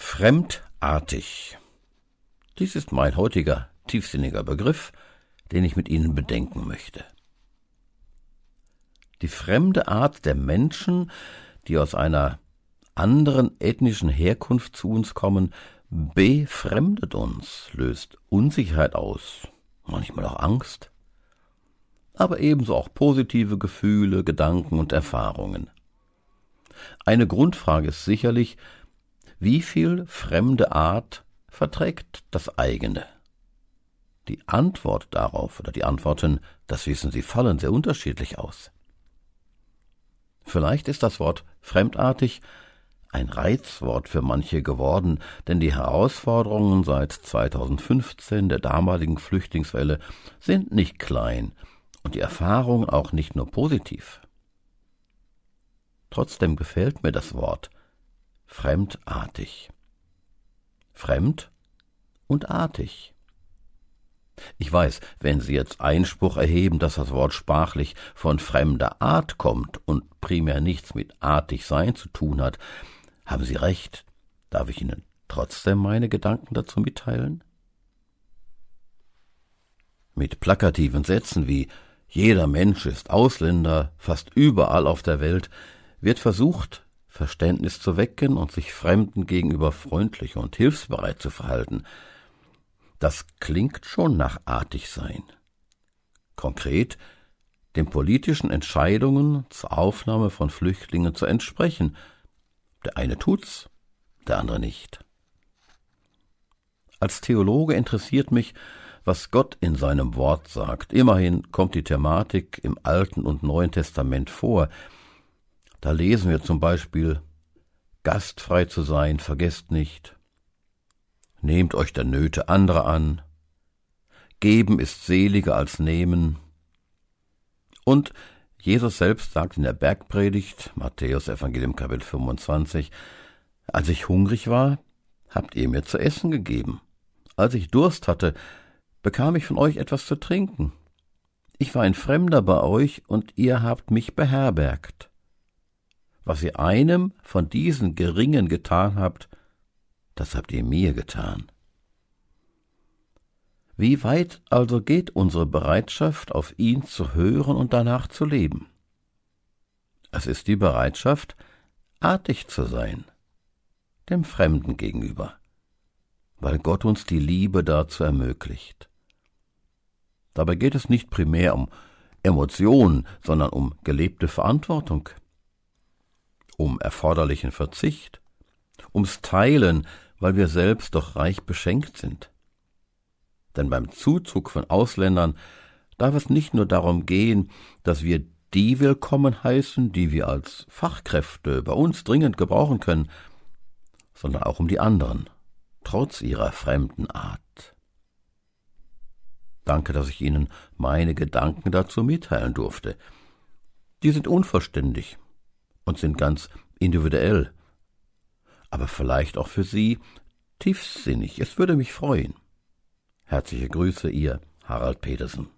Fremdartig. Dies ist mein heutiger tiefsinniger Begriff, den ich mit Ihnen bedenken möchte. Die fremde Art der Menschen, die aus einer anderen ethnischen Herkunft zu uns kommen, befremdet uns, löst Unsicherheit aus, manchmal auch Angst, aber ebenso auch positive Gefühle, Gedanken und Erfahrungen. Eine Grundfrage ist sicherlich, wie viel fremde Art verträgt das eigene? Die Antwort darauf oder die Antworten, das wissen Sie, fallen sehr unterschiedlich aus. Vielleicht ist das Wort fremdartig ein Reizwort für manche geworden, denn die Herausforderungen seit 2015 der damaligen Flüchtlingswelle sind nicht klein und die Erfahrungen auch nicht nur positiv. Trotzdem gefällt mir das Wort, fremdartig. Fremd und artig. Ich weiß, wenn Sie jetzt Einspruch erheben, dass das Wort sprachlich von fremder Art kommt und primär nichts mit artig sein zu tun hat, haben Sie recht. Darf ich Ihnen trotzdem meine Gedanken dazu mitteilen? Mit plakativen Sätzen wie jeder Mensch ist Ausländer, fast überall auf der Welt, wird versucht, Verständnis zu wecken und sich Fremden gegenüber freundlich und hilfsbereit zu verhalten. Das klingt schon nach artig sein. Konkret, den politischen Entscheidungen zur Aufnahme von Flüchtlingen zu entsprechen. Der eine tut's, der andere nicht. Als Theologe interessiert mich, was Gott in seinem Wort sagt. Immerhin kommt die Thematik im Alten und Neuen Testament vor. Da lesen wir zum Beispiel Gastfrei zu sein, vergesst nicht. Nehmt euch der Nöte anderer an. Geben ist seliger als nehmen. Und Jesus selbst sagt in der Bergpredigt, Matthäus Evangelium Kapitel 25, als ich hungrig war, habt ihr mir zu essen gegeben. Als ich Durst hatte, bekam ich von euch etwas zu trinken. Ich war ein Fremder bei euch und ihr habt mich beherbergt. Was ihr einem von diesen Geringen getan habt, das habt ihr mir getan. Wie weit also geht unsere Bereitschaft, auf ihn zu hören und danach zu leben? Es ist die Bereitschaft, artig zu sein, dem Fremden gegenüber, weil Gott uns die Liebe dazu ermöglicht. Dabei geht es nicht primär um Emotionen, sondern um gelebte Verantwortung um erforderlichen Verzicht, ums Teilen, weil wir selbst doch reich beschenkt sind. Denn beim Zuzug von Ausländern darf es nicht nur darum gehen, dass wir die willkommen heißen, die wir als Fachkräfte bei uns dringend gebrauchen können, sondern auch um die anderen, trotz ihrer fremden Art. Danke, dass ich Ihnen meine Gedanken dazu mitteilen durfte. Die sind unvollständig, und sind ganz individuell, aber vielleicht auch für Sie tiefsinnig. Es würde mich freuen. Herzliche Grüße, Ihr Harald Petersen.